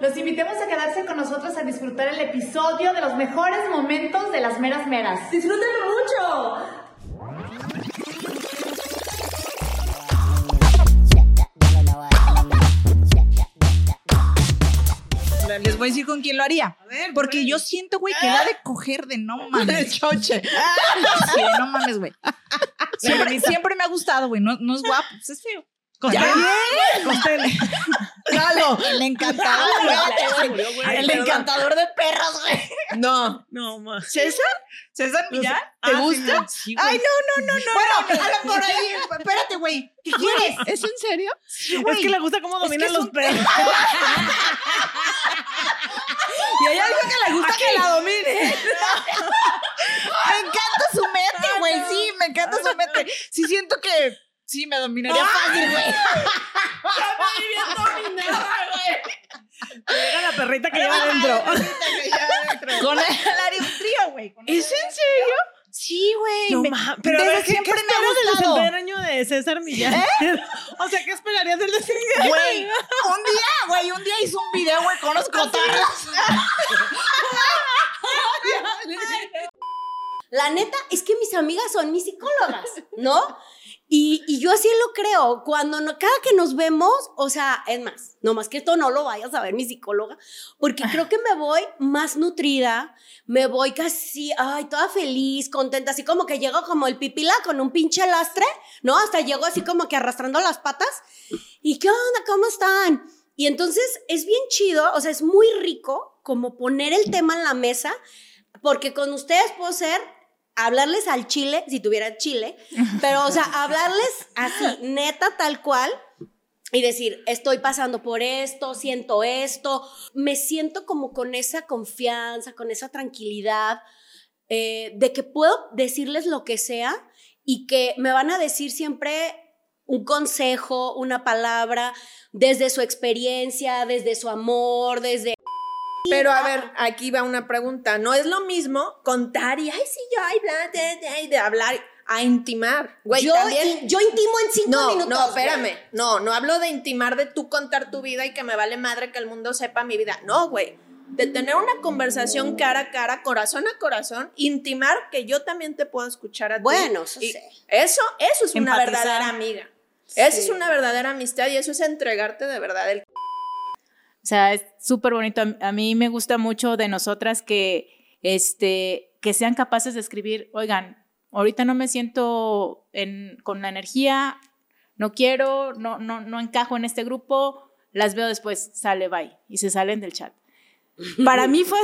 los invitemos a quedarse con nosotros a disfrutar el episodio de los mejores momentos de las meras meras. ¡Disfrútenlo mucho! Les voy a decir con quién lo haría. Porque yo siento, güey, que la de coger de no mames. choche. Sí, no mames, güey. Siempre, siempre me ha gustado, güey. No, no es guapo, pues es feo. ¿Ya? Claro. El encantador. güey. El encantador de perros, güey. No. No, más. ¿César? ¿César Millán? ¿Te Ah, gusta? sí. Ay, no, no, no, no. Bueno, jala por ahí. Espérate, güey. ¿Qué quieres? ¿Es en serio? güey. Es que le gusta cómo dominan es los perros. Y hay algo que le gusta que la domine. me encanta su mente, güey. Sí, me encanta su mente. Sí, siento que sí me dominaría fácil, güey. Era la perrita que lleva adentro. Con él haría un trío, güey. ¿Es en serio? Sí, güey. No me- pero a desde ver, ¿qué, siempre ¿qué me ha esperas del gustado. desempeño de César Millán? o sea, ¿qué esperarías del desempeño? Güey, un día, güey, un día hizo un video, güey, con los cotorros. La neta es que mis amigas son mis psicólogas, ¿no? Y, y yo así lo creo. Cuando no, cada que nos vemos, o sea, es más, no más que esto no lo vayas a ver mi psicóloga, porque creo que me voy más nutrida, me voy casi, ay, toda feliz, contenta, así como que llego como el pipila con un pinche lastre, ¿no? Hasta llego así como que arrastrando las patas. ¿Y qué onda? ¿Cómo están? Y entonces es bien chido, o sea, es muy rico como poner el tema en la mesa, porque con ustedes puedo ser hablarles al chile, si tuviera chile, pero, o sea, hablarles así, neta, tal cual, y decir, estoy pasando por esto, siento esto, me siento como con esa confianza, con esa tranquilidad, eh, de que puedo decirles lo que sea y que me van a decir siempre un consejo, una palabra, desde su experiencia, desde su amor, desde... Pero a ver, aquí va una pregunta. No es lo mismo contar y, ay, sí, yo, ay, bla, de, de, y de hablar a intimar. Güey, yo, también. yo intimo en cinco No, minutos. no, güey. espérame. No, no hablo de intimar, de tú contar tu vida y que me vale madre que el mundo sepa mi vida. No, güey. De tener una conversación cara a cara, corazón a corazón, intimar que yo también te puedo escuchar a ti. Bueno, eso sí. Eso, eso es una verdadera amiga. Eso es una verdadera amistad y eso es entregarte de verdad el O sea, es súper bonito. A- mí me gusta mucho de nosotras que, este, que sean capaces de escribir, oigan, ahorita no me siento en- con la energía, no quiero, no, no, no encajo en este grupo, las veo después, sale, bye, y se salen del chat. Para mí fue,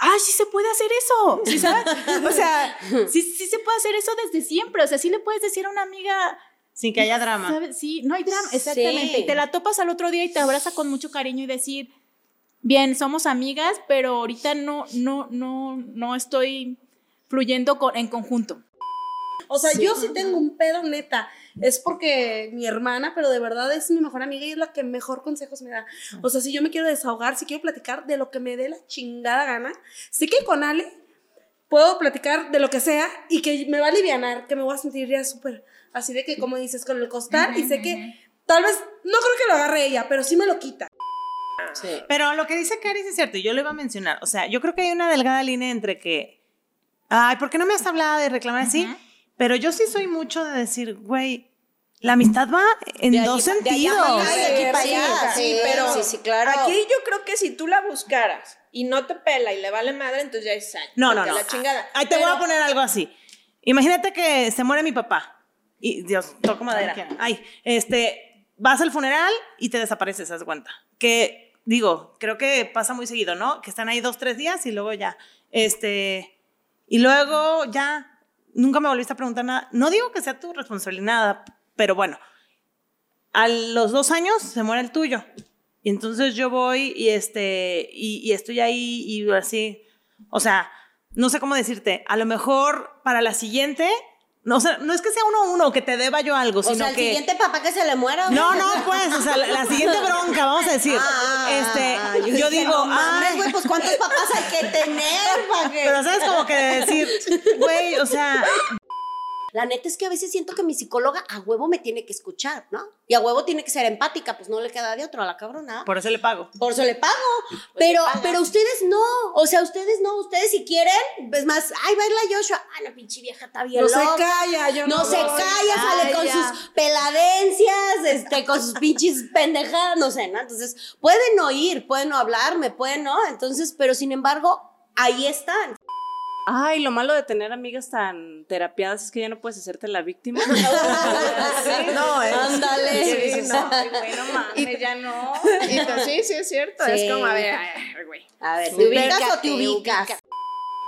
ah, sí se puede hacer eso, ¿sí sabes? O sea, sí, sí se puede hacer eso desde siempre, o sea, sí le puedes decir a una amiga, Sin que haya drama. Sí, no hay drama, exactamente. Sí. Y te la topas al otro día y te abraza con mucho cariño y decir, bien, somos amigas, pero ahorita no, no, no, no estoy fluyendo con- en conjunto. O sea, yo sí tengo un pedo neta. Es porque mi hermana, pero de verdad es mi mejor amiga y es la que mejor consejos me da. O sea, si yo me quiero desahogar, si quiero platicar de lo que me dé la chingada gana, sé que con Ale puedo platicar de lo que sea y que me va a aliviar, que me voy a sentir ya súper así de que, como dices, con el costar y sé que tal vez, no creo que lo agarre ella, pero sí me lo quita. Pero lo que dice Caris es cierto, y yo lo iba a mencionar. O sea, yo creo que hay una delgada línea entre que, ay, ¿por qué no me has hablado de reclamar así? Pero yo sí soy mucho de decir, güey, la amistad va en De allí dos allá sentidos. de aquí Sí, para sí, allá. sí, pero sí, sí, claro. Aquí yo creo que si tú la buscaras y no te pela y le vale madre, entonces ya es. No, no, no. La chingada. Ahí te voy a poner algo así. Imagínate que se muere mi papá. Y Dios, toco madera. Ay, este, vas al funeral y te desapareces, haz cuenta. Que, digo, creo que pasa muy seguido, ¿no? Que están ahí dos, tres días y luego ya. Este, y luego ya, nunca me volviste a preguntar nada. No digo que sea tu responsabilidad, nada, pero bueno, a los dos años se muere el tuyo. Y entonces yo voy y, este, y, y estoy ahí y así, o sea, no sé cómo decirte, a lo mejor para la siguiente, no, o sea, no es que sea uno a uno, que te deba yo algo, O sino sea, el que... siguiente papá que se le muera. güey. No, no, pues, o sea, la, la siguiente bronca, vamos a decir. Ah, este, ah, yo, digo, no mames, ay, güey, pues cuántos papás hay que tener para que... pero sabes como que decir, güey, o sea, La neta es que a veces siento que mi psicóloga a huevo me tiene que escuchar, ¿no? Y a huevo tiene que ser empática, pues no le queda de otro a la cabrona. Por eso le pago. Por eso le pago. pero, pero ustedes no. O sea, ustedes no. Ustedes si quieren, es más, ay, baila Joshua. Ah, la pinche vieja está bien No se calla, yo No, no se voy. calla, sale con Calla. sus peladencias, este, con sus pinches pendejadas, no sé, ¿no? Entonces, pueden oír, pueden no hablarme, pueden no. Entonces, pero sin embargo, ahí están. Ay, lo malo de tener amigas tan terapiadas es que ya no puedes hacerte la víctima. No, es. Ándale. Sí, no. Ay, güey, no mames, ya no. Y te- sí, sí, es cierto. Sí. Es como, a ver, güey. A ver, ¿te ubicas o te ubicas?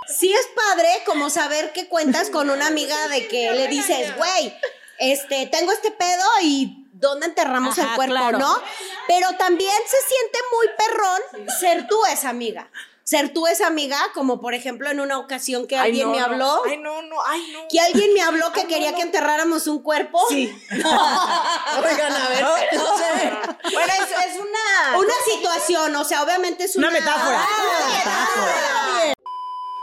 Sí es padre como saber que cuentas con una amiga de que le dices, güey, este, tengo este pedo y ¿dónde enterramos el cuerpo, claro. no? Pero también se siente muy perrón ser tú esa amiga. Ser tú esa amiga, como por ejemplo en una ocasión que Ay, alguien no, me no. habló, Ay, no, no, ay, no. que alguien me habló que quería que enterráramos un cuerpo. Sí. Oigan, a ver. Bueno, es, es una. Una situación, o sea, obviamente es una, Una metáfora. Ah,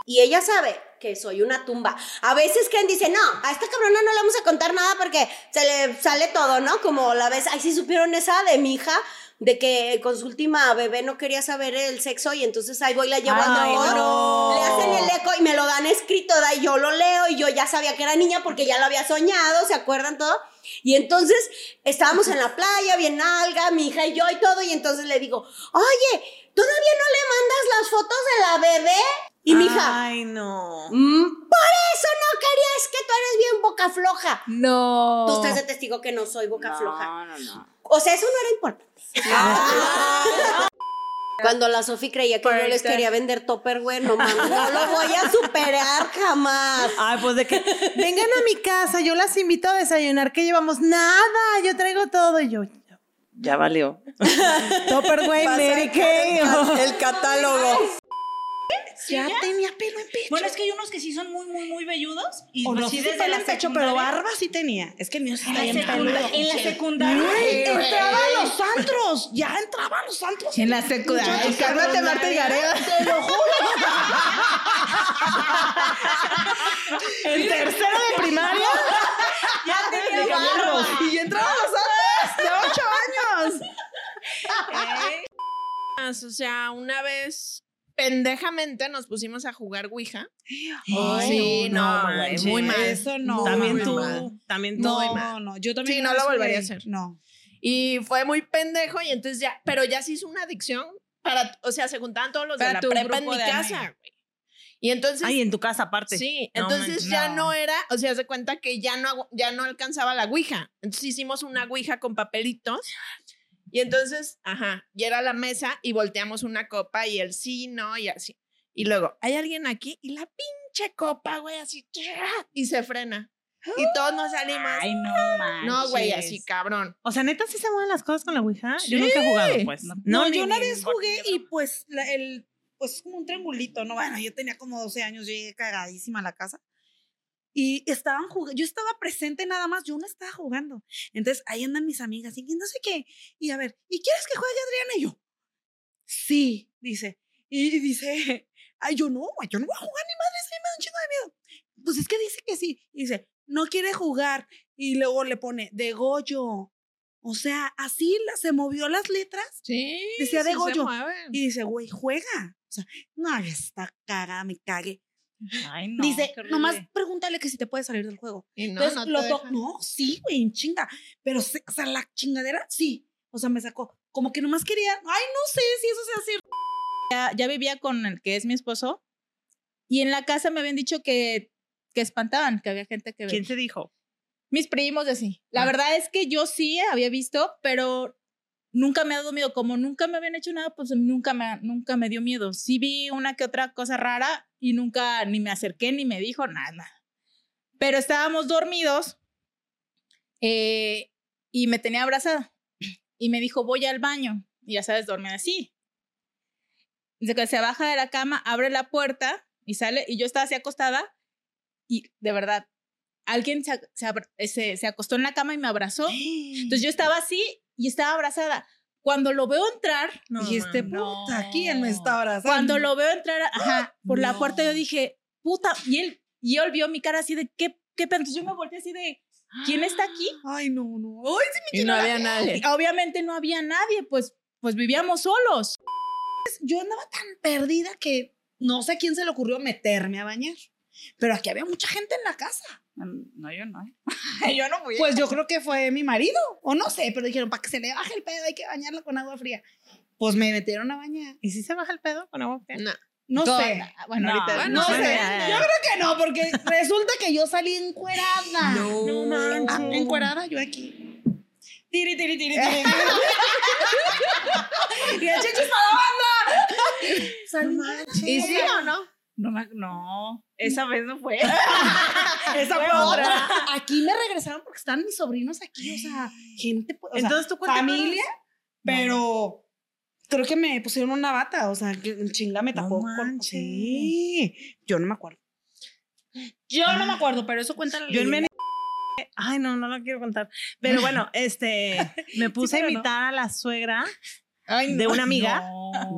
Y ella sabe que soy una tumba. A veces creen, dice, no, a esta cabrona no le vamos a contar nada porque se le sale todo, ¿no? Como la vez, ay, sí supieron esa de mi hija, de que con su última bebé no quería saber el sexo y entonces ahí voy, la llevo al Ay, doctor, no. le hacen el eco y me lo dan escrito, da, y yo lo leo y yo ya sabía que era niña porque ya lo había soñado, ¿se acuerdan todo? Y entonces estábamos en la playa, bien alga, mi hija y yo y todo, y entonces le digo, oye, ¿todavía no le mandas las fotos de la bebé? Y mi hija, Ay, no. "Mm, por eso no querías que tú eres bien boca floja. No. Tú estás de testigo que no soy boca floja. No, no, no. O sea, eso no era importante. Cuando la Sofi creía que yo les quería vender Tupperware, no mames, no lo voy a superar jamás. Ay, pues de que vengan a mi casa, yo las invito a desayunar, que llevamos nada, yo traigo todo y yo. Ya valió. Tupperware, Mary Kay. El catálogo. Ya tenía pelo en pecho. Bueno, es que hay unos que sí son muy, muy, muy velludos. Y O no si desde pelo en pecho, pero barba sí tenía. Es que el mío sí En bien secunda- peludo. en la secundaria. Ay, entraba a los antros. Ya entraba a los antros. En la secundaria. Cálmate, Marta y Gareda. Te lo juro. En tercero de primaria. Ya tenía barba. Y entraba a los antros de ocho años. O sea, una vez pendejamente nos pusimos a jugar Ouija. Ay, sí, no, manches. muy mal. Eso no. También muy tú. mal. También tú. Muy No, mal. no, yo también. Sí, no lo volvería a hacer. No. Y fue muy pendejo y entonces ya, pero ya se hizo una adicción para, o sea, se juntaban todos los de Para la tu prepa en mi de casa, güey. Y entonces Ay, en tu casa aparte. Sí, No entonces manches, ya no. no era, o sea, se cuenta que ya no, ya no alcanzaba la ouija. Entonces hicimos una ouija con papelitos. Y entonces, ajá, y era la mesa y volteamos una copa y el sí, no, y así. Y luego, ¿hay alguien aquí? Y la pinche copa, güey, así, y se frena. Y todos nos salimos. Ay, no manches. no, güey, así, cabrón. O sea, neta, sí se mueven las cosas con la Ouija. Yo nunca he jugado, pues. No, yo una vez jugué y pues la- el pues como un triangulito, ¿no? Bueno, yo tenía como 12 años, llegué cagadísima a la casa. Y estaban jugando, yo estaba presente nada más, yo no estaba jugando. Entonces ahí andan mis amigas y no sé qué. Y a ver, ¿y quieres que juegue Adriana? Y yo, sí, dice. Y dice, ay, yo no, yo no voy a jugar ni madre, sí me da un chingo de miedo. Pues es que dice que sí. Y dice, no quiere jugar. Y luego le pone, de Goyo. O sea, así la- se movió las letras Sí. Decía de sí se Goyo. y dice, güey, juega. O sea, no, está cagada, me cague. Ay, no. dice, nomás pregúntale que si te puede salir del juego. Y no, Entonces, no lo to- dejan. No, sí, güey, en chinga. Pero, se- o sea, la chingadera, sí. O sea, me sacó. Como que nomás quería, ay, no sé si eso sea cierto. ya, ya vivía con el que es mi esposo y en la casa me habían dicho que, que espantaban, que había gente que... ¿Quién se dijo? Mis primos, así. La Ah. verdad es que yo sí había visto, pero nunca me ha dado miedo. Como nunca me habían hecho nada, pues nunca me, nunca me dio miedo. Sí vi una que otra cosa rara y nunca ni me acerqué ni me dijo nada. Pero estábamos dormidos eh, y me tenía abrazada y me dijo, voy al baño. Y ya sabes, dormir así. Que se baja de la cama, abre la puerta y sale y yo estaba así acostada y de verdad, alguien se, se se- se acostó en la cama y me abrazó. Entonces yo estaba así y estaba abrazada. Cuando lo veo entrar, Dijiste, no. puta, ¿quién me está abrazando? cuando lo veo entrar ajá, por la No. puerta, yo dije, puta, y él, y él vio mi cara así de, ¿qué ¿qué pedo? Entonces yo me volteé así de, ¿quién está aquí? Ay, no, no. Ay, sí me Y no había nadie. Y obviamente no había nadie, pues, pues vivíamos solos. Yo andaba tan perdida que no sé a quién se le ocurrió meterme a bañar. Pero aquí había mucha gente en la casa. No, yo no. yo no fui. Pues yo creo que fue mi marido, o no sé, pero dijeron, para que se le baje el pedo hay que bañarla con agua fría. Pues me metieron a bañar. ¿Y si se baja el pedo con agua fría? No. No Toda- sé. Bueno, No, ahorita. No Bueno, sé. ya, ya, Yo creo que no, porque resulta que yo salí encuerada. No manches. Ah, encuerada yo aquí. Tiri, tiri, tiri, tiri. y el chichis para la banda. Salí ¿Y sí o no? No, me- no, esa vez no fue. Esa fue fue otra. otra. Aquí me regresaron porque están mis sobrinos aquí, o sea, gente, pues, sea, Entonces tú familia, pero creo que me pusieron una bata, o sea, que chinga me No tapó. con- manches. sí, yo no me acuerdo. Yo no me acuerdo, pero eso cuenta la Yo. Meni- Ay, no, no lo quiero contar. Pero bueno, este, me puse a no. invitar a la suegra Ay, de una amiga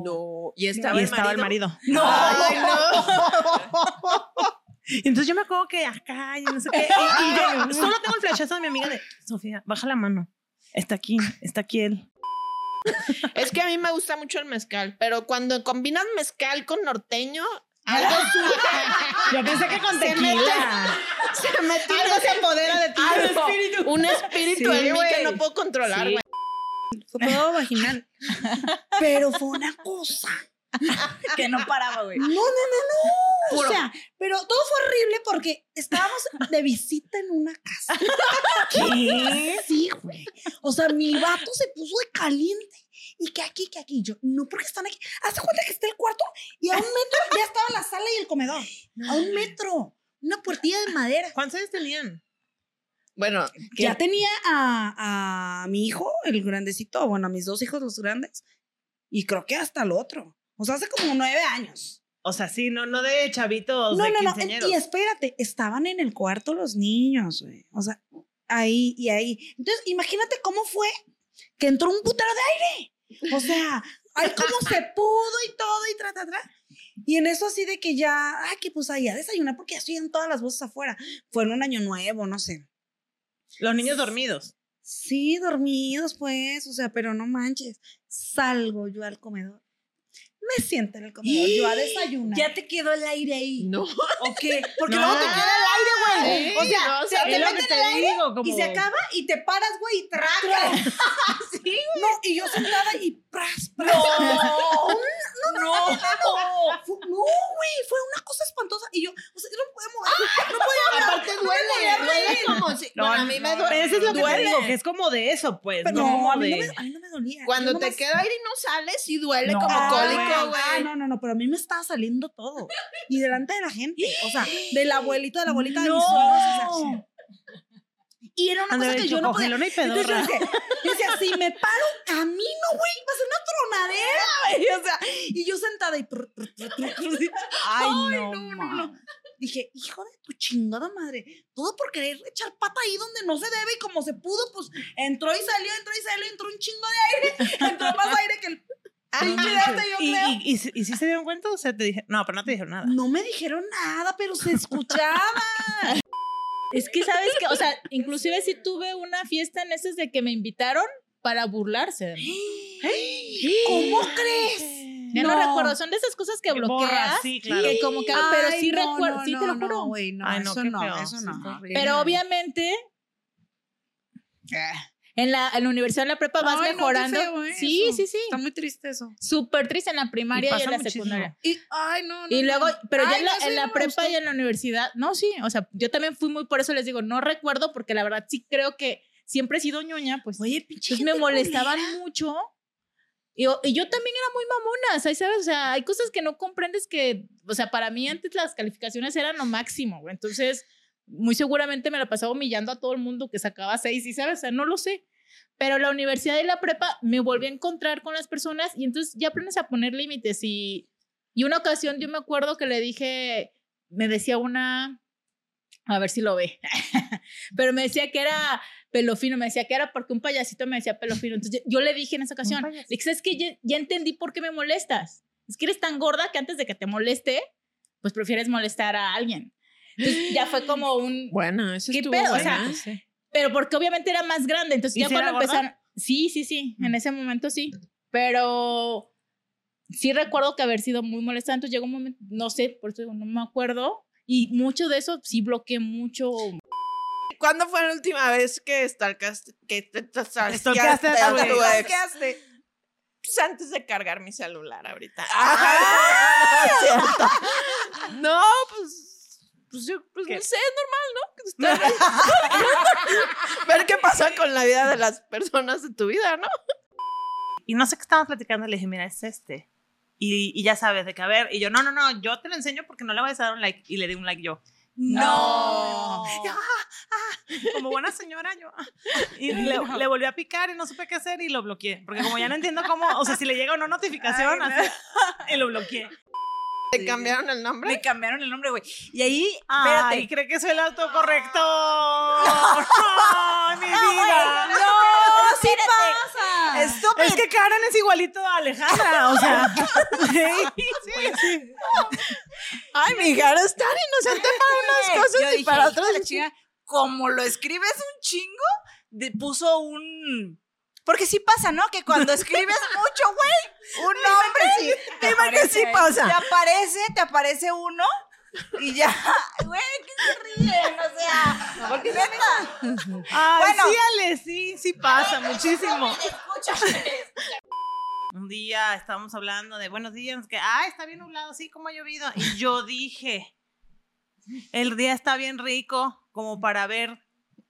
No. Y y estaba, estaba el marido. No. Ay, no. Entonces yo me acuerdo que acá, y no sé qué. Y, y yo solo tengo el flashazo de mi amiga de Sofía, baja la mano. Está aquí, está aquí él. Es que a mí me gusta mucho el mezcal, pero cuando combinas mezcal con norteño, algo Yo pensé que con Se tequila. se Algo se apodera de ti. algo, un espíritu Sí, en mí güey. que no puedo controlar, Sí. Fue todo vaginal. Pero fue una cosa. que no paraba, güey. No, no, no, no. O sea, pero todo fue horrible porque estábamos de visita en una casa. ¿Qué? Sí, güey. O sea, mi vato se puso de caliente. Y que aquí, que aquí. Yo, no, porque están aquí. Hazte cuenta que está el cuarto y a un metro ya estaba la sala y el comedor. A un metro. Una puertilla de madera. ¿Cuántos años tenían? Bueno, Ya tenía a, a mi hijo, el grandecito, bueno, a mis dos hijos, los grandes. Y creo que hasta el otro. O sea, hace como nueve años. O sea, sí, no, no de chavitos, No, de no, no. Y espérate, estaban en el cuarto los niños, güey. O sea, ahí y ahí. Entonces, imagínate cómo fue que entró un putero de aire. O sea, ahí cómo se pudo y todo y tra, tra, tra. Y en eso así de que ya, ay, que pues ahí a desayunar porque ya estoy en todas las voces afuera. Fue en un año nuevo, no sé. Los niños dormidos. Sí, dormidos, pues, o sea, pero no manches. Salgo yo al comedor. Me siento en el comedor, yo a desayunar. Ya te quedó el aire ahí. no. ¿O qué? Porque No. luego te queda el aire, güey. Sí, o sea, no, o se sea, te es lo mete que el te aire digo, como... Y se acaba y te paras, güey, y tragas. No, y yo sentada y pras, pras. No, no. Fu- No, güey, fue una cosa espantosa. Y yo, o sea, yo no podía mover. No podía hablar. Aparte duele, duele como si. No, bueno, a mí me no, duele. pero eso es lo que digo, que es como de eso, pues. Pero no, no, a mí no, me, a mí no me dolía. Cuando te queda aire y no sales, sí duele No, como Ah, ah, no, no, no, pero a mí me estaba saliendo todo. Y delante de la gente. O sea, del abuelito, de la abuelita de mis suegros. o sea, y era una cosa que yo no podía. "Cógelo, no Entonces yo pedorra". decía, yo decía, si me paro camino, güey, va a ser una tronadera, güey. O sea, y yo sentada y. Ay, no, no, Dije, hijo de tu chingada madre, todo por querer echar pata ahí donde no se debe y como se pudo, pues entró y salió, entró y salió, entró un chingo de aire, entró más aire que el yo ¿Y, creo. y, y, y sí se dieron cuenta o sea, te dije, no, pero no te dijeron nada. No me dijeron nada, pero se escuchaba. Es que, ¿sabes qué? O sea, inclusive sí tuve una fiesta en esas de que me invitaron para burlarse de mí. ¿Cómo crees? Ya no. No. recuerdo, son de esas cosas que bloqueas. Borras, sí, claro. Que como que, pero Ay, sí no, recuerdo, no, sí te lo no, juro. güey, no, Ay, no, eso no, feo, eso sí, no. pero obviamente en la, en la universidad de la prepa vas Ay, no, qué mejorando. feo, ¿eh? sí, Eso. sí, sí. Está muy triste eso. Súper triste en la primaria y, en la muchísimo. secundaria. Y, ay, no, no. Y luego, pero ya en la, en prepa gustó. y en la universidad, no, sí, o sea, yo también fui muy, por eso les digo, no recuerdo, porque la verdad sí creo que siempre he sido ñoña, pues, Oye, pinche. pues me molestaban culera. mucho. Y, yo- y yo también era muy mamona, ¿sabes? ¿sabes? O sea, hay cosas que no comprendes que, o sea, para mí antes las calificaciones eran lo máximo, güey. Entonces, muy seguramente me la pasaba humillando a todo el mundo que sacaba seis, y sabes, o sea, no lo sé. Pero la universidad y la prepa me volví a encontrar con las personas y entonces ya aprendes a poner límites. Y, y una ocasión yo me acuerdo que le dije, me decía una, a ver si lo ve, pero me decía que era pelo fino, me decía que era porque un payasito me decía pelo fino. Entonces yo, yo le dije en esa ocasión, dije, ¿sabes que ya, ya entendí por qué me molestas. Es que eres tan gorda que antes de que te moleste, pues prefieres molestar a alguien. Entonces ya fue como un. Bueno, eso ¿Qué estuvo pedo? O buena, sea, sí. Pero porque obviamente era más grande. Entonces ¿Y ya cuando gorda? empezaron. Sí, sí, sí. En ese momento sí. Pero sí recuerdo que haber sido muy molesta. Entonces llegó un momento, no sé, por eso digo, no me acuerdo. Y mucho de eso sí bloqueé mucho. ¿Cuándo fue la última vez que stalkaste, que te, stalkeaste a tu ex. Pues antes de cargar mi celular ahorita. Ah. No, pues, pues yo, pues no sé, es normal, ¿no? Ver qué pasa con la vida de las personas de tu vida, ¿no? Y no sé qué estábamos platicando, le dije, mira, es este. Y, y ya sabes, de que a ver, y yo, no, no, no, yo te lo enseño porque no le voy a dar un like. Y le di un like yo. No. Y, ah, ah, como buena señora, yo. ah. Y le, le volví a picar y no supe qué hacer y lo bloqueé. Porque como ya no entiendo cómo, o sea, si le llega o no notificación, así, y lo bloqueé. ¿Te cambiaron el nombre? Me cambiaron el nombre, güey. Y ahí, Ay, espérate. cree que soy el autocorrector. Ay, mi vida. ¡No! ¡Sí pasa! Estúpido. Es que Karen es igualito a Alejandra, o sea. sí, sí. Ay, mi hija, eres tan inocente para unas cosas Yo y dije, para "Hijo otras. la chinga, como lo escribes un chingo, de- puso un... Porque sí pasa, ¿no? Que cuando escribes mucho, güey, un nombre, dime que sí pasa. Te aparece, te aparece uno y ya, güey, que se ríen, o sea, porque neta. Ay, Bueno. sí, Ale, sí, sí pasa muchísimo. Un día estábamos hablando de buenos días, que, ah, está bien nublado, sí, como ha llovido. Y yo dije, el día está bien rico, como para ver,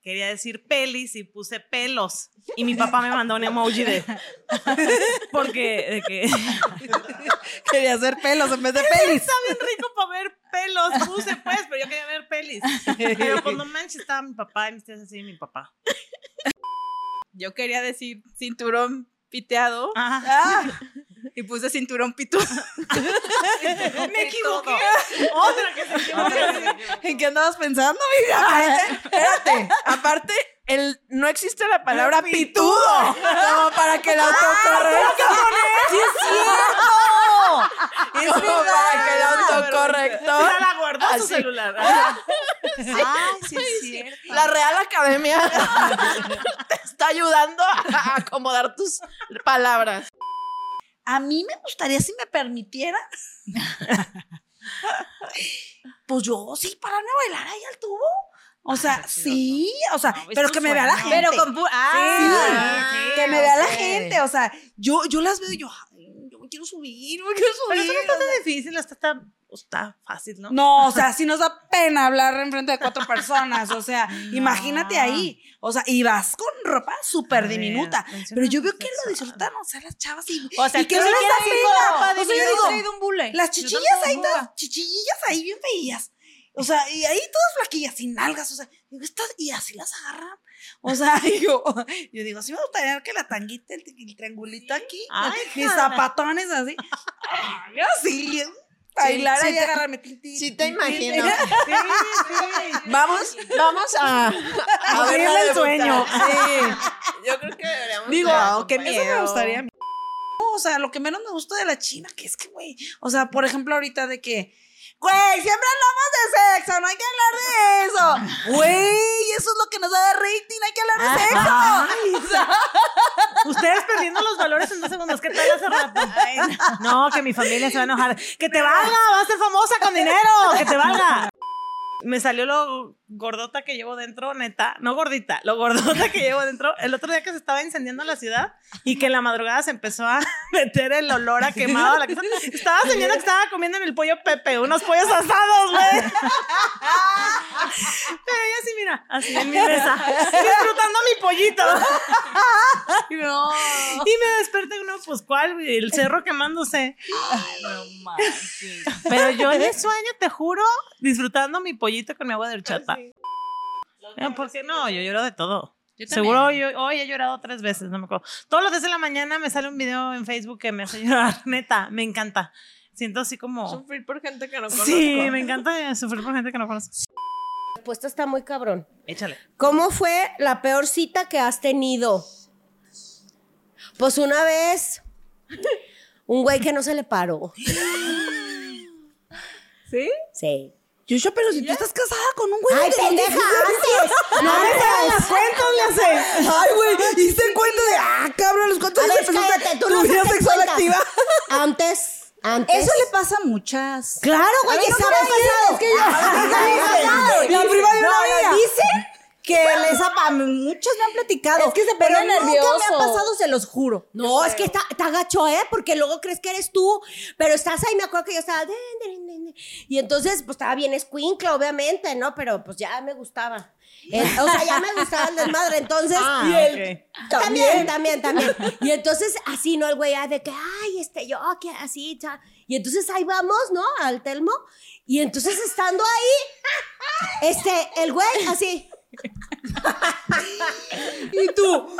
quería decir pelis y puse pelos. Y mi papá me mandó un emoji de, porque, de que, Quería hacer pelos en vez de pelis. está bien rico para ver pelos, puse pues, pero yo quería ver pelis. Pero cuando manches estaba mi papá y mis tías así, mi papá. Yo quería decir cinturón piteado Ajá. Y puse cinturón pitudo. Me equivoqué. Otra que se equivocó. ¿En qué andabas pensando, amiga? Espérate. Aparte, el, no existe la palabra pitudo. Como para que el autocorrecto. ¡Sí es cierto! ¡Es Como para que el autocorrector. La guardó su celular. Ay, sí es cierto. La Real Academia te está ayudando a acomodar tus palabras. A mí me gustaría, si me permitiera, pues yo sí pararme a bailar ahí al tubo. O sea, sí, o sea, pero que me vea la gente. Pero con pu- ah, Sí, que me vea la gente, o sea, yo, yo las veo y yo, ay, yo me quiero subir, me quiero Pero subir. eso no está tan difícil, está, está, está fácil, ¿no? No, o sea, sí nos da pena hablar en frente de cuatro personas, o sea, imagínate ahí, o sea, y vas con ropa súper diminuta, pero yo veo que lo disfrutan, o sea, las chavas y, O sea, y que no sí les da pena, o sea, yo digo, traído un bule. las Yo chichillas ahí, todas, chichillas ahí bien feillas. O sea, y ahí todas flaquillas, sin nalgas, o sea, digo, estas, y así las agarran. O sea, yo, yo digo, sí me gustaría que la tanguita, el, el triangulito aquí, Ay, mis zapatones así. Ay, así, bailar sí ahí, tin, tin, Sí te imagino. Sí, sí. Vamos, vamos a, a verla el sueño. Sí. Yo creo que deberíamos. Digo, miedo. acompañar. me gustaría. o sea, lo que menos me gusta de la China, que es que, güey, o sea, por ejemplo, ahorita de que, güey, siempre hablamos de sexo, no hay que hablar de eso. Güey, eso es lo que nos da de rating, hay que hablar de sexo. Ustedes perdiendo los valores en dos segundos. ¿Qué tal hace rato? No, que mi familia se va a enojar. Que te valga, vas a ser famosa con dinero. Que te valga. Me salió lo gordota que llevo dentro, neta. No gordita, lo gordota que llevo dentro. El otro día que se estaba incendiando la ciudad y que en la madrugada se empezó a meter el olor a quemado. a La casa. Estaba soñando que estaba comiendo en el pollo Pepe, unos pollos asados, güey. Pero ella sí, mira, así en mi mesa, disfrutando mi pollito. no. Y me desperté uno, pues, ¿cuál? El cerro quemándose. No manches. Pero yo en el sueño, te juro, disfrutando mi pollito con mi agua de horchata. Eh, Porque no, yo lloro de todo. Seguro yo, hoy he llorado tres veces, no me acuerdo. Todos los días de la mañana me sale un video en Facebook que me hace llorar. Neta, me encanta. Siento así como... Sufrir por gente que no conozco. Sí, me encanta sufrir por gente que no conozco. La respuesta está muy cabrón. Échale. ¿Cómo fue la peor cita que has tenido? Pues una vez, un güey que no se le paró. ¿Sí? Sí. Yo, yo, pero si tú estás casada con un güey. Ay, de pendeja, 25. antes. No me las cuentas, le hace. Ay, güey, hice cuenta de, ah, cabrón, los cuantos años empezaste tu vida sexual activa. Antes, antes. Eso le pasa a muchas. Claro, güey, que no está me muy digas, pasado. es que yo- La prima de una. Dice que les ha, muchos me han platicado. Es que se pero pone nunca me nervioso. ha pasado, se los juro. No, es que está, está gacho, ¿eh? Porque luego crees que eres tú, pero estás ahí, me acuerdo que yo estaba... Y entonces, pues estaba bien escuincla, obviamente, ¿no? Pero pues ya me gustaba. Eh, o sea, ya me gustaba el desmadre, entonces... Ah, Y él También, también, también. Y entonces, así, ¿no? El güey, ah, de que, ay, este, yo, que así, cha. Y entonces ahí vamos, ¿no? Al Telmo. Y entonces, estando ahí, este, el güey, así. Y tú.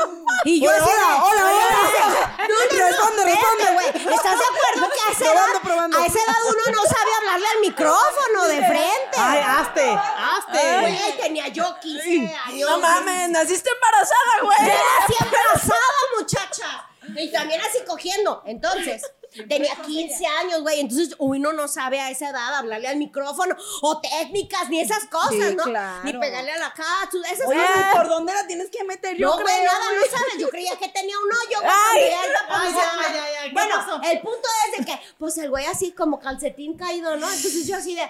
Y yo Hola, así hola, hola, hola. No, no, no, Responde, espérate, responde. güey. ¿Estás de acuerdo que a esa, Probando, edad, probando. a esa edad uno no sabe hablarle al micrófono de frente? Ay, hazte, hazte. Güey, tenía yo 15 años. No mames, naciste embarazada, güey. Yo nací embarazada, muchacha. Y también así cogiendo. Entonces, tenía 15 años, güey. Entonces, uno no sabe a esa edad hablarle al micrófono o técnicas ni esas cosas, Sí, ¿no? claro. Ni pegarle a la cara. Esas Oye, cosas. ¿por dónde la tienes que meter? Yo No, güey, nada, no sabes. Yo creía que tenía un hoyo, güey. Ay. Ay, mi ya, cama. ya, ya, ¿qué Bueno, pasó? el punto es de que, pues el güey así como calcetín caído, ¿no? Entonces yo así de.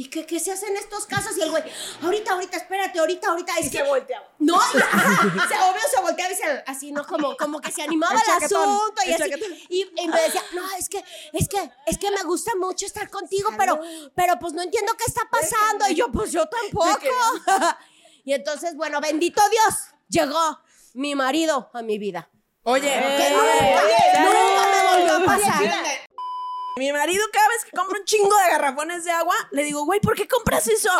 ¿Y qué, qué se hace en estos casos? Y el güey, ahorita, ahorita, espérate, ahorita, ahorita. Es que volteaba. no, se, obvio se volteaba y se, así, ¿no? Como, como que se animaba El asunto y el así. Y, y me decía, no, es que, es que, es que me gusta mucho estar contigo, pero, pero pues no entiendo qué está pasando. Y yo, pues yo tampoco. y entonces, bueno, bendito Dios, llegó mi marido a mi vida. Oye, Que nunca, nunca me volvió a pasar. Mi marido cada vez que compra un chingo de garrafones de agua, le digo, güey, ¿por qué compras eso?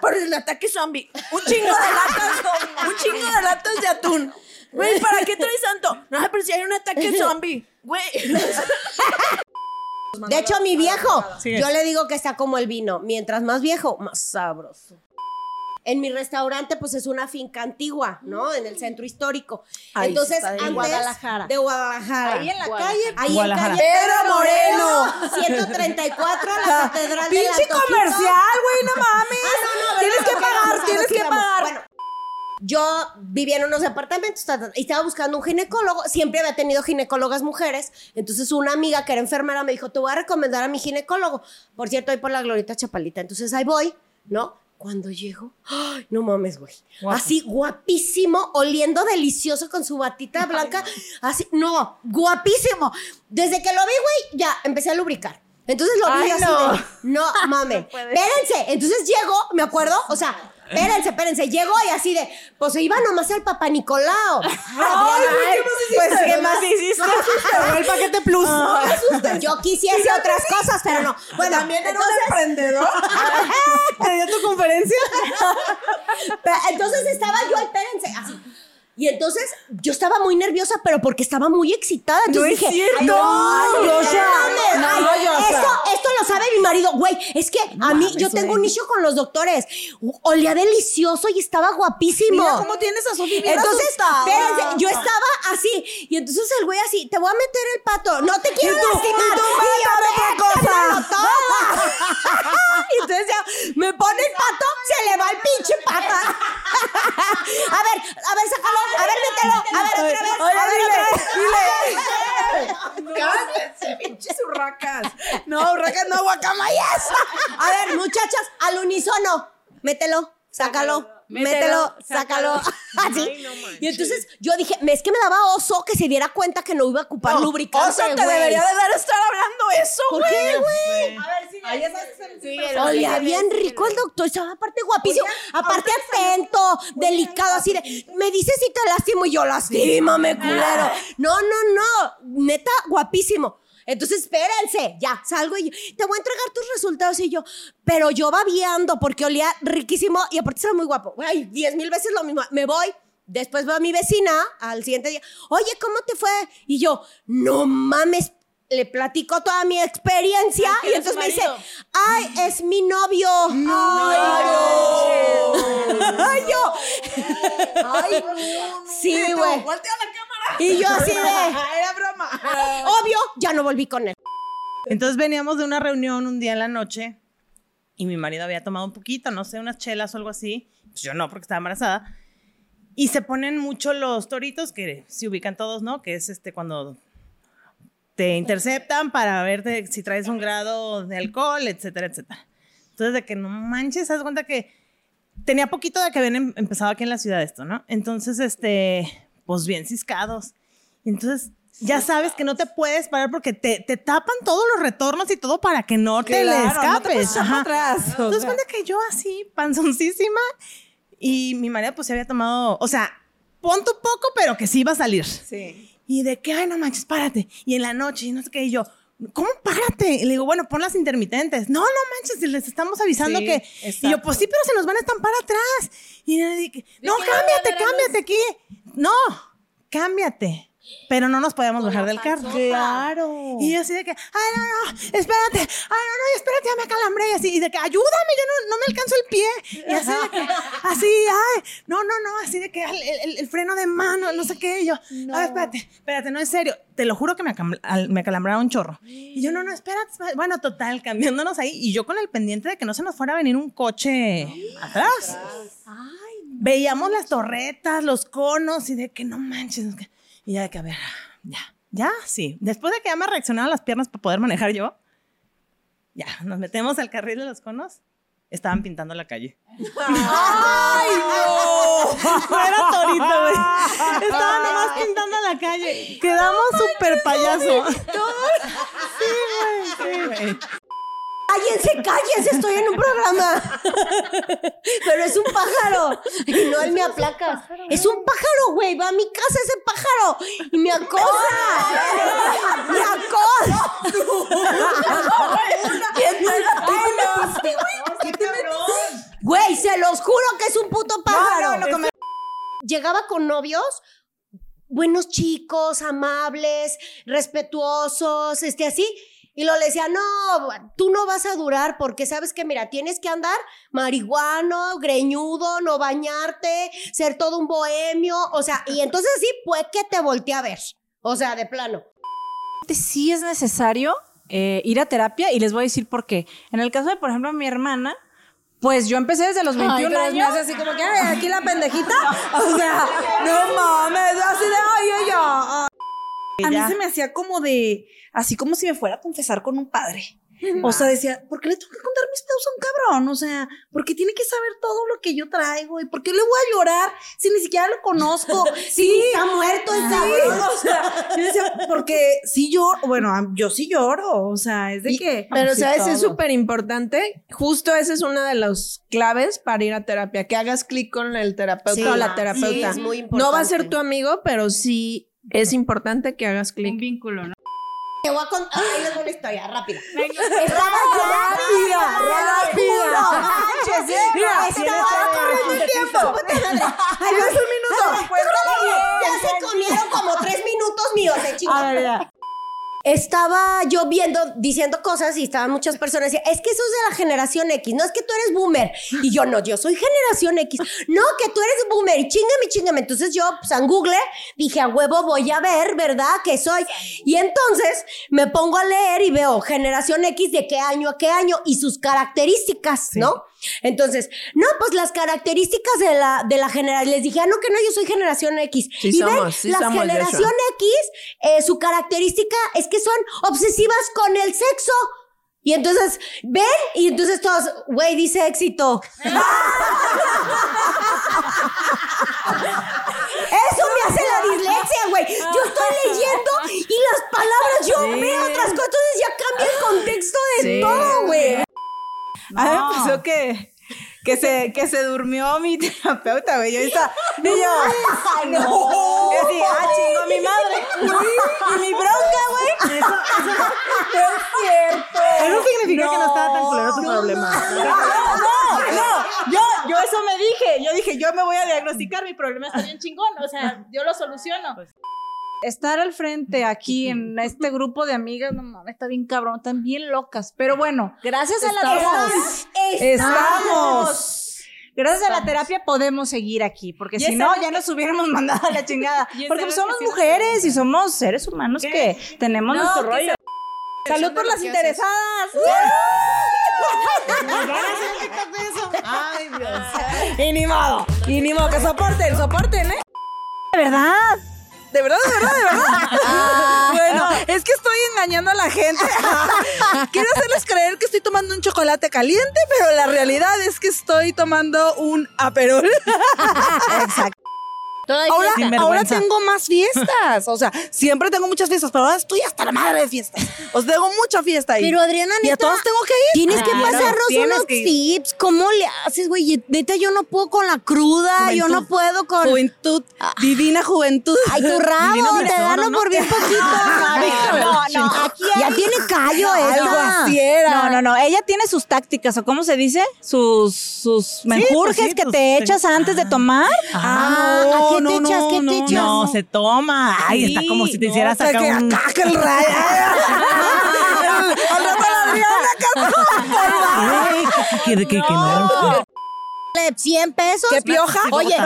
Por el ataque zombie. Un chingo de latas, un chingo de latas de atún. Güey, ¿para qué traes tanto? No, pero si hay un ataque zombie. Güey. De hecho, mi viejo, yo le digo que está como el vino. Mientras más viejo, más sabroso. En mi restaurante, pues es una finca antigua, ¿no? En el centro histórico. Ahí Entonces, está, de antes Guadalajara. de Guadalajara. Ahí en la calle. Ahí en calle Pedro Moreno. 134, la catedral de Pinche comercial, güey, no mames. Ah, Tienes que pagar, tienes que pagar. Bueno, yo vivía en unos ta, y estaba buscando un ginecólogo. Siempre había tenido ginecólogas mujeres. Entonces, una amiga que era enfermera me dijo: Te voy a recomendar a mi ginecólogo. Por cierto, ahí por la Glorita Chapalita. Entonces, ahí voy, ¿no? Cuando llego, ¡ay, no mames, güey. Así guapísimo, oliendo delicioso con su batita blanca. Así, no, guapísimo. Desde que lo vi, güey, ya empecé a lubricar. Entonces lo vi Ay, así no. de, no mames. Espérense. Entonces llego, me acuerdo, o sea, espérense, espérense. Llego y así de, pues se iba nomás al papá Nicolau. Ay, Pues, ¿qué más hiciste? el paquete plus. Yo quisiese otras cosas, pero no. Bueno, También era un emprendedor. ¿Te dio tu conferencia? Pero, entonces estaba yo, espérense, así. Y entonces yo estaba muy nerviosa, pero porque estaba muy excitada. Entonces No es dije, cierto. "Ay, no, Yosha. mames, No, mi marido. Güey, es que a mí, yo tengo un nicho con los doctores. Olía delicioso y estaba guapísimo. Mira cómo tienes a Sofía bien Entonces, asustada. espérense, yo estaba así. Y entonces el güey así, te voy a meter el pato. No te quiero Y tú, lastimar. y tú, Y yo, otra cosa. Y entonces ya me pone el pato, se le va el pinche pato. A ver, a ver, sácalo. A ver, mételo. A ver, otra vez. A ver, dile, otra vez. Cállense, pinches urracas. No, urracas no, guacamayas. A ver, muchachas, al unísono. Mételo, sácalo. Mételo, sácalo. Así. y entonces yo dije, es que me daba oso que se diera cuenta que no iba a ocupar lubricante. Oso, te debería de dar estar hablando eso, ¿Por güey. qué, güey? A ver, sigue. Olía bien rico el doctor, estaba aparte guapísimo, aparte atento, delicado, así de, me dices si te lastimo y yo, lastímame, culero. No, no, no, neta, guapísimo. Entonces, espérense, ya, salgo y yo, te voy a entregar tus resultados y yo, pero yo babiando porque olía riquísimo y aparte estaba muy guapo. Güey, diez mil veces lo mismo. Me voy, después veo a mi vecina al siguiente día, oye, ¿cómo te fue? Y yo, no mames, le platico toda mi experiencia y entonces me dice, ay, es mi novio. Ay, yo. Ay, sí, güey. Voltea la. Y yo así de, Era broma. obvio, ya no volví con él. Entonces veníamos de una reunión un día en la noche y mi marido había tomado un poquito, no sé, unas chelas o algo así. Pues yo no, porque estaba embarazada. Y se ponen mucho los toritos, que se ubican todos, ¿no? Que es este cuando te interceptan para ver si traes un grado de alcohol, etcétera, etcétera. Entonces, de que no manches, haz cuenta que tenía poquito de que habían em- empezado aquí en la ciudad esto, ¿no? Entonces, este, pues bien ciscados. Entonces, ya sabes que no te puedes parar porque te, te tapan todos los retornos y todo para que no te le Claro, no te escapes. Ajá. atrás, Entonces, cuenta que yo así, panzoncísima, y mi marido pues se había tomado, o sea, pon tu poco, pero que sí iba a salir. Sí. Y de que, ay, no manches, párate. Y en la noche, y no sé qué, y yo, ¿cómo párate? Y le digo, bueno, pon las intermitentes. No, no manches, les estamos avisando Sí, que. Y yo, exacto. pues sí, pero se nos van a estampar atrás. Y le dije, no, cámbiate, cámbiate aquí. No, cámbiate. Pero no nos podíamos bajar del carro. Claro. Y yo así de que, ay, no, no, espérate, ay, no, no, espérate, ya me acalambré. Y así, y de que, ayúdame, yo no, no me alcanzo el pie. Y así de que, así, ay, no, no, no, así de que el, el- el freno de mano, no sé qué. Y yo, ay, espérate, espérate, no es serio. Te lo juro que me, me acalambraba un chorro. Y yo, no, no, espérate, espérate. Bueno, total, cambiándonos ahí. Y yo con el pendiente de que no se nos fuera a venir un coche atrás. Veíamos las torretas, los conos y de que no manches. es que- Y ya de que, a ver, ya, ya, sí. Después de que ya me reaccionaban las piernas para poder manejar yo, ya, nos metemos al carril de los conos. Estaban pintando la calle. ¡Ay, no! No era torito, güey. Estaban nomás pintando la calle. Quedamos súper payaso. Sí, güey, sí, güey. Cállense, cállense, estoy en un programa. Pero es un pájaro. Y no él me aplaca. Es un pájaro, güey. Va a mi casa ese pájaro. Y me acosa. Me acosa. Güey, se los juro que es un puto pájaro. Llegaba con novios buenos chicos, amables, respetuosos, este así. Y lo le decía, no, tú no vas a durar porque sabes que, mira, tienes que andar marihuano, greñudo, no bañarte, ser todo un bohemio, o sea, y entonces sí, pues que te volteé a ver, o sea, de plano. sí es necesario eh, ir a terapia y les voy a decir por qué. En el caso de, por ejemplo, mi hermana, pues yo empecé desde los 21 pero me años. así como que, ay, aquí la pendejita. O sea, no mames, así de, ay, ay, ay. A mí se me hacía como de, así como si me fuera a confesar con un padre. O sea, decía, ¿por qué le tengo que contar mis pedos a un cabrón? O sea, ¿por qué tiene que saber todo lo que yo traigo? ¿Y por qué le voy a llorar si ni siquiera lo conozco? Sí, está muerto el Sí, cabrón. o sea, yo decía, porque sí lloro, bueno, yo sí lloro, o sea, es de que... Pero, Sí, ¿sabes? Es todo. súper importante. Justo esa es una de las claves para ir a terapia. Que hagas clic con el terapeuta Sí, o la sí, terapeuta. es muy no va a ser importante. tu amigo, pero sí es importante que hagas Un clic. vínculo, ¿no? Te voy a contar, ahí les voy una historia, rápida. Estaba rápida. No manches, ¿eh? Estaba corriendo el tiempo. Es un minuto. Ya se comieron como tres minutos míos de chingada. Estaba yo viendo, diciendo cosas y estaban muchas personas diciendo, es que eso es de la generación X, no es que tú eres boomer. Y yo, no, yo soy generación X. No, que tú eres boomer y chingame, chingame. Entonces yo, pues en Google, dije, a huevo voy a ver, ¿verdad? Que soy. Y entonces me pongo a leer y veo generación X de qué año a qué año y sus características, ¿no? Entonces, no, pues las características de la, de la generación, les dije, ah, no, que no, yo soy generación X. Sí y ven, somos, sí la somos, generación. X, eh, su característica es que son obsesivas con el sexo. Y entonces, ven, y entonces todos, güey, dice éxito. Eso me hace la dislexia, güey. Yo estoy leyendo y las palabras, yo veo otras cosas, entonces ya cambia el contexto de Sí. todo, güey. A mí me pasó que, que, se, que se durmió mi terapeuta, güey. Yo estaba, y yo, Ay, no. yo así, ah, chingo, mi madre. Y mi bronca, güey. Eso significa que no estaba tan culero tu problema. No, no, no. Yo, yo eso me dije. Yo dije, yo me voy a diagnosticar, mi problema está bien chingón. O sea, yo lo soluciono. Estar al frente aquí en este grupo de amigas, no mames, está bien cabrón, están bien locas. Pero bueno, gracias a la terapia. Estamos. Gracias a la terapia podemos seguir aquí, porque si no, ya nos hubiéramos mandado a la chingada. Porque somos mujeres y somos seres humanos que tenemos nuestro rollo. Salud por las interesadas. ¿Nos van a hacer un TikTok de eso? Ay, Dios. Y ni modo, y ni modo, que soporten, soporten, ¿eh? De verdad. De verdad, de verdad, de verdad. bueno, es que estoy engañando a la gente. Quiero hacerles creer que estoy tomando un chocolate caliente, pero la realidad es que estoy tomando un aperol. Exacto. Ahora, ahora tengo más fiestas. O sea, siempre tengo muchas fiestas, pero ahora estoy hasta la madre de fiestas. Os tengo mucha fiesta ahí. Pero Adriana, y a neta, todos tengo que ir. Tienes que pasarnos tienes unos que tips. ¿Cómo le haces, güey? Neta, yo no puedo con la cruda, yo no puedo con. Juventud, divina juventud. Ay, tu rabo, Divino te ¿no? por bien poquito. No, no, aquí Ya tiene callo esta. Algo así era. No, no, no. Ella tiene sus tácticas, o cómo se dice, sus, sus menjurjes sí, que te echas antes de tomar. Ah, ¿a qué no, echas? no, ¿Qué no? No, se toma. Ay, está como si te hicieras acá que un... acá que el rayo. Al rato la Adriana Ay, que, que, que, que no. 100 pesos. ¿Qué pioja? Oye,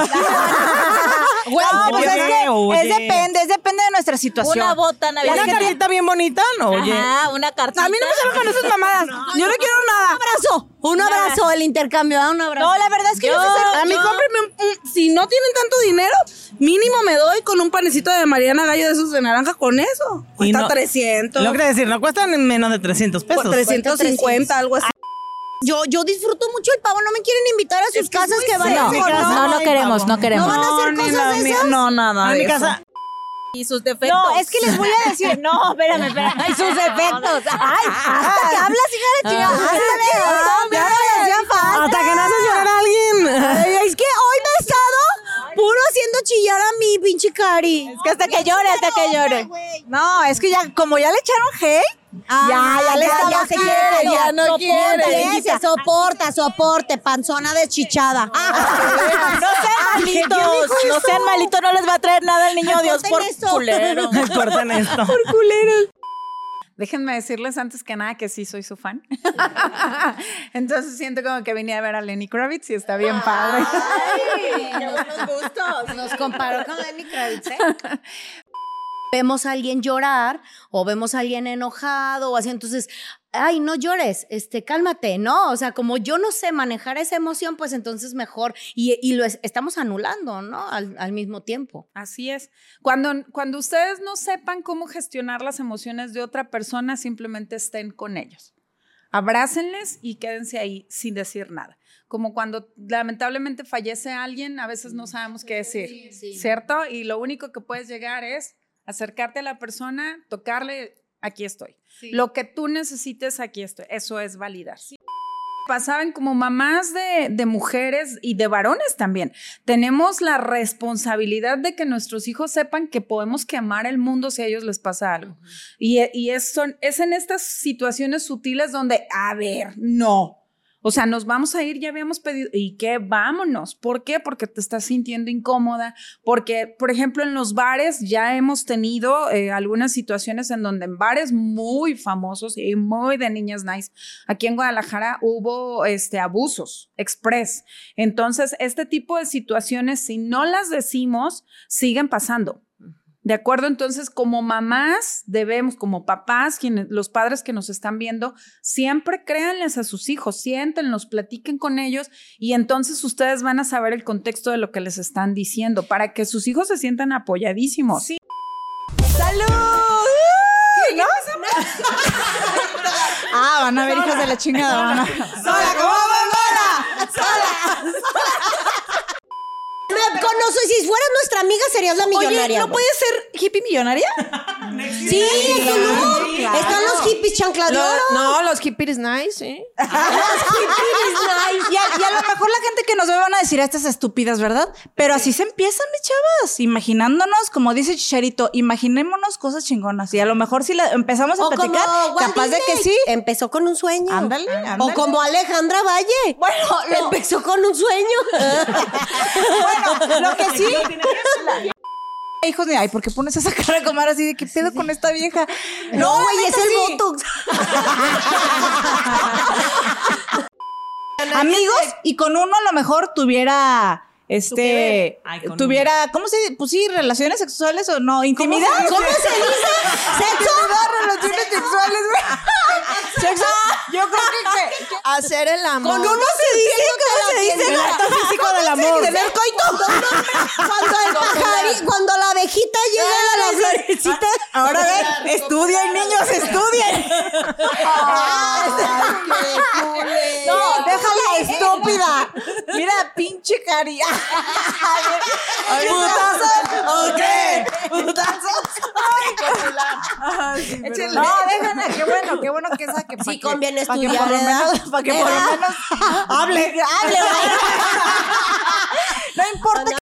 Güey, No, pues es que oye. es depende, es depende de nuestra situación. Una bota Una navideña. cartita bien bonita, ¿no? Oye. Ajá, una cartita. A mí no me salen con esas mamadas. Yo no quiero nada. un abrazo, un abrazo, el intercambio, ¿ah? un abrazo. No, la verdad es que yo, A mí cómprenme un, un- si no tienen tanto dinero, mínimo me doy con un panecito de Mariana Gallo de esos de naranja con eso. Y Cuesta no- 300. Lo que decir, no cuestan menos de 300 pesos. 350, algo así. Yo, yo disfruto mucho el pavo, no me quieren invitar a sus Es casas que vayan. serio. con- No, No, queremos, pavo. no queremos. ¿No van a hacer cosas esas? No, nada. En mi casa, Y sus defectos. No, es que les voy a decir, no, espérame, espérame. Ay, sus efectos. Ay, hasta que hablas, hija de chingada. Hasta que no haces llorar a alguien. Ay, es que hoy me he estado puro haciendo chillar a mi pinche Cari. Es que hasta que llore, hasta que llore. No, es que ya, como ya le echaron hate, Ah, ya, ya le ya, ya se quiere, ya no soporta, quiere. Se soporta, soporte, panzona deschichada. No sean malitos, no sean malitos, no les va a traer nada el niño Dios por esto. culero. corten esto. Déjenme decirles antes que nada que sí soy su fan. Entonces siento como que venía a ver a Lenny Kravitz y está bien padre. Nos comparó con Lenny Kravitz, ¿eh? Vemos a alguien llorar o vemos a alguien enojado o así, entonces, ay, no llores, este, cálmate, ¿no? O sea, como yo no sé manejar esa emoción, pues entonces mejor, y, y lo es- estamos anulando, ¿no? Al, al mismo tiempo. Así es. Cuando, cuando ustedes no sepan cómo gestionar las emociones de otra persona, simplemente estén con ellos. Abrácenles y quédense ahí sin decir nada. Como cuando lamentablemente fallece alguien, a veces no sabemos qué decir, ¿cierto? Y lo único que puedes llegar es acercarte a la persona, tocarle, aquí estoy. Lo que tú necesites, aquí estoy. Eso es validar. Pasaban como mamás de, de mujeres y de varones también. Tenemos la responsabilidad de que nuestros hijos sepan que podemos quemar el mundo si a ellos les pasa algo. Y, y es, son, es en estas situaciones sutiles donde, a ver, no. O sea, nos vamos a ir, ya habíamos pedido, ¿y qué? Vámonos. ¿Por qué? Porque te estás sintiendo incómoda, porque, por ejemplo, en los bares ya hemos tenido eh, algunas situaciones en donde en bares muy famosos y muy de niñas nice, aquí en Guadalajara hubo este, abusos express. Entonces, este tipo de situaciones, si no las decimos, siguen pasando. ¿De acuerdo? Entonces, como mamás, debemos, como papás, quienes, los padres que nos están viendo, siempre créanles a sus hijos, siéntenlos, platiquen con ellos y entonces ustedes van a saber el contexto de lo que les están diciendo para que sus hijos se sientan apoyadísimos. Ah, van a ver hijos de la chingada, van a Conoces, si fueras nuestra amiga serías la millonaria. Oye, ¿no puedes ser hippie millonaria? Sí, en Están los hippies chancla de oro. no, los hippies nice, ¿sí? Y a, y a lo mejor la gente que nos ve van a decir "Ah, estas estúpidas, ¿verdad? Pero así se empiezan, mis chavas, imaginándonos, como dice Chicharito, imaginémonos cosas chingonas. Y a lo mejor si la empezamos a O como platicar, Walt capaz de que sí. Empezó con un sueño. Ándale, ándale. O como Alejandra Valle. Bueno, empezó con un sueño. Bueno, lo que sí. Hijos de, ay, ¿por qué pones esa cara como así de qué pedo con esta vieja? No, güey, es neta, el sí. Botox. Amigos, y con uno a lo mejor tuviera. Este, tuviera, ¿cómo se dice? Pues sí, relaciones sexuales o no, intimidad. ¿Cómo se dice? ¿Sexo? relaciones sexuales, güey. Sexo. Yo creo que, que- hacer el amor. Con uno se dice, ¿cómo se dice? El acto físico del amor. Tener coito. Cuando, el pajari- cuando la abejita llega a la florecita. Ahora ven, estudien, niños, estudien. Déjala estúpida. Mira, pinche cari. ¿Putazos o qué? ¿Putazos? Échenle. No, déjenla, qué bueno, qué bueno que esa que Sí conviene para que estudiar, por lo ¿verdad? menos, para que por lo menos hable, hable. No importa. que-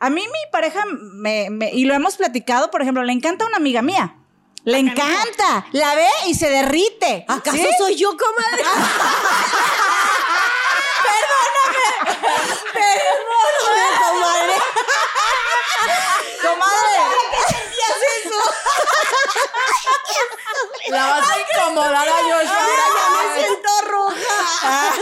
A mí mi pareja me, me- y lo hemos platicado, por ejemplo, le encanta una amiga mía. Le encanta, la ve y se derrite. ¿Acaso ¿Sí? soy yo, comadre? Perdóname, comadre. Comadre, La vas a incomodar a Joshua. Ya me siento roja.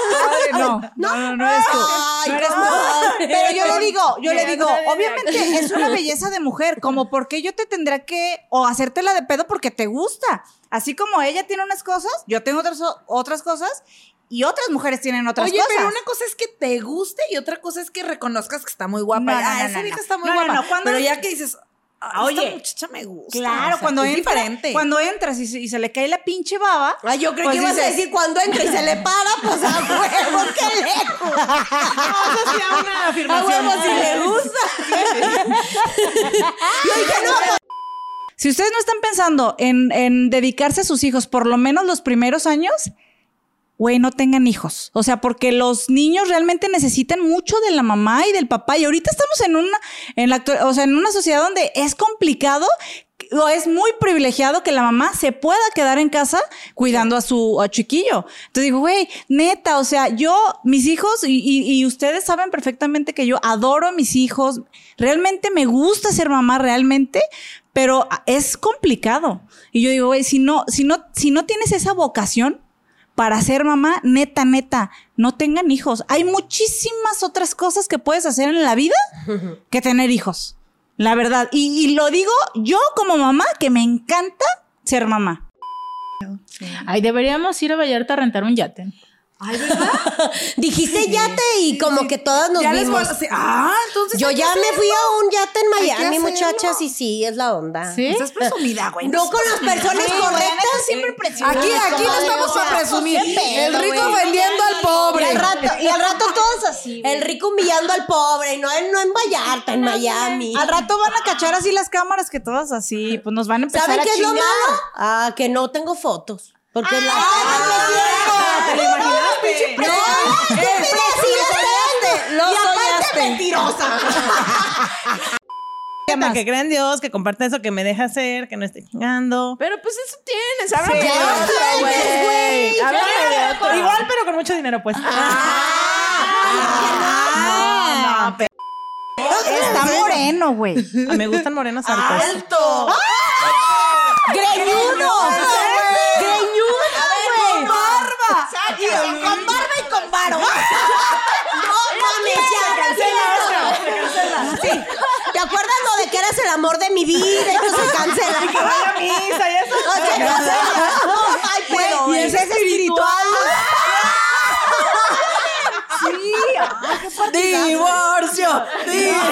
no, no, no, no eres tú. Ay, No eres tú. comadre. Pero yo le digo, yo le digo, obviamente es una belleza de mujer, como porque yo te tendré que o hacértela de pedo porque te gusta. Así como ella tiene unas cosas, yo tengo otras, otras cosas y otras mujeres tienen otras Oye, cosas. pero una cosa es que te guste y otra cosa es que reconozcas que está muy guapa. No, no, ah, no, esa no, vieja no. está muy No, no, guapa. no, cuando- Pero ya que dices, ah, Oye, esta muchacha me gusta. Claro, o sea, cuando es entra, diferente. cuando entras y se, y se le cae la pinche baba. Ay, yo creo pues que ibas a decir cuando entra y se le para, pues a huevo, qué lejos. Eso sí, una A afirmación. huevo si le gusta. Yo dije, no, pues, Si ustedes no están pensando en, en dedicarse a sus hijos por lo menos los primeros años, güey, no tengan hijos. O sea, porque los niños realmente necesitan mucho de la mamá y del papá. Y ahorita estamos en una, en la, o sea, en una sociedad donde es complicado o es muy privilegiado que la mamá se pueda quedar en casa cuidando a su a chiquillo. Entonces digo, güey, neta, o sea, yo, mis hijos, y, y- y ustedes saben perfectamente que yo adoro a mis hijos, realmente me gusta ser mamá, realmente, pero es complicado. Y yo digo, güey, si no, si no, si no tienes esa vocación para ser mamá, neta, neta, no tengan hijos. Hay muchísimas otras cosas que puedes hacer en la vida que tener hijos. La verdad. Y, y lo digo yo como mamá, que me encanta ser mamá. Ay, deberíamos ir a Vallarta a rentar un yate. dijiste yate y como que todas nos Ya les voy vimos. a decir, ah, entonces. Yo ya me fui a un yate en Miami, muchachas, y sí, es la onda. ¿Sí? Estás presumida, güey. No con las personas correctas. siempre Aquí, aquí no estamos para presumir. El rico vendiendo al Y pobre. al rato, y al rato todos así. El rico humillando al pobre, no en, no en Vallarta, en Miami. Al rato van a cachar así las cámaras que todas así, pues nos van a empezar ¿Saben a qué es lo malo? Ah, que no tengo fotos. Porque la. No, estúpida, sí las tengo. Lo y aparte soñaste. mentirosa. Que crean en Dios, que comparta eso, que me deja hacer, que no esté chingando. Pero pues eso tienes, háblame Sí, de ya otro, tienes, güey. Igual, pero con mucho dinero, pues. Ah, no, Está moreno, güey. Ah, Me gustan morenos altos. ¡Alto! Greñudo. Greñudo, güey. ¡Barba! Con barba y con varo. No mames, ya, cancela. Sí. ¿Te acuerdas lo de que eras el amor de mi vida? Esto se cancela. Que vaya a misa y eso. Cancela. No, ay, pero. Y es espiritual. Divorcio. Divorcio.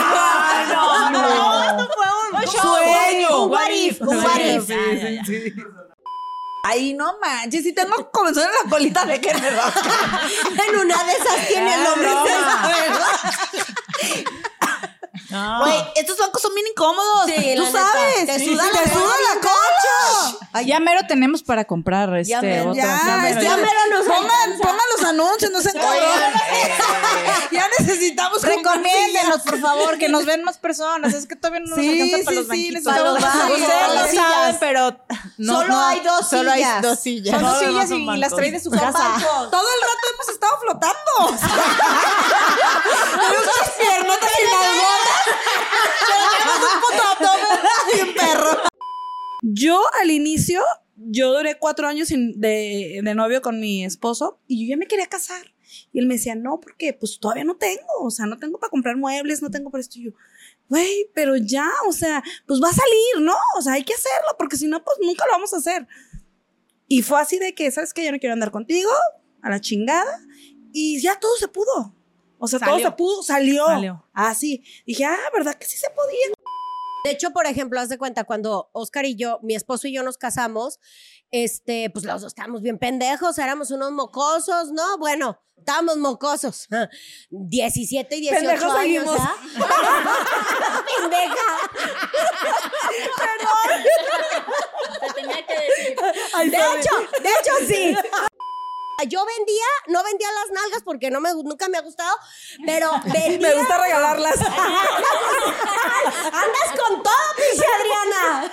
No, no, esto fue un Sueño. Un what if, un what if. Ay, no manches, si tengo comezón en la colita, de que me rasca. En una de esas tiene el nombre de la verdad. Güey, estos bancos son bien incómodos. Sí, la Tú neta. sabes. Te suda la Te suda cola, la Ya mero tenemos para comprar este Ya otro. Ya, Ya ya, mero nos pongan, los anuncios, no sean cabrones. ya necesitamos Recomiéndenos, por favor, que nos ven más personas. Es que todavía no nos Sí, alcanza para sí, los sí, banquitos. necesitamos Para los. Ustedes lo saben, pero no, Solo no, hay dos solo hay sillas. dos sillas. Son dos sillas y las trae de su casa. bancos. Todo el rato hemos estado flotando. Tenemos piernotas y nalgotas. Tenemos un puto abdomen bien perro. Yo al inicio, yo duré cuatro años sin- de, de novio con mi esposo y yo ya me quería casar. Y él me decía, no, porque pues todavía no tengo, o sea, no tengo para comprar muebles, no tengo para esto. Y yo, güey, pero ya, o sea, pues va a salir, ¿no? O sea, hay que hacerlo, porque si no, pues nunca lo vamos a hacer. Y fue así de que, ¿sabes qué? Yo no quiero andar contigo, a la chingada y ya todo se pudo. O sea, todo Salió. se pudo, salió. Salió. Así. Dije, ah, ¿verdad que sí se podía? De hecho, por ejemplo, haz de cuenta, cuando Oscar y yo, mi esposo y yo nos casamos, este, pues los dos estábamos bien pendejos, éramos unos mocosos, ¿no? Bueno, estábamos mocosos. 17 y 18 Pendejos años. ¿ah? Pendeja. Te tenía que decir. Ay, De hecho, de hecho sí. Yo vendía, no vendía las nalgas porque no me, nunca me ha gustado, pero vendía. Me gusta regalarlas. Andas con todo, pinche Adriana.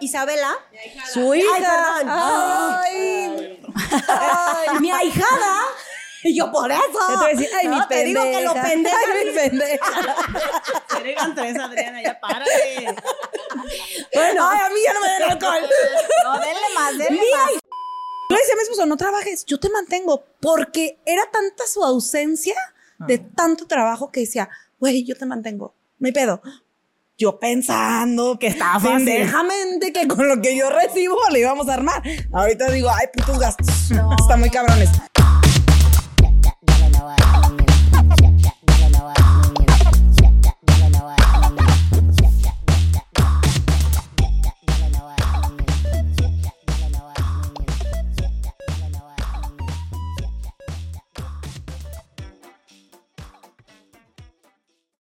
Isabela, su hija. perdón. Ay. Ay, mi ahijada. Y yo por eso. Te voy a decir, ay, mi No, te digo que lo pendeja. Ay, mi pendeja. Eran tres, Adriana, ya párale. Bueno. Ay, a mí ya no me den alcohol. No, denle más, denle más. Le decía a mi esposo, no trabajes, yo te mantengo. Porque era tanta su ausencia de tanto trabajo que decía, güey, yo te mantengo. No hay pedo. Yo pensando que estaba pendejamente que con lo que yo recibo le íbamos a armar. Ahorita digo, ay, putos gastos. Está muy cabrones.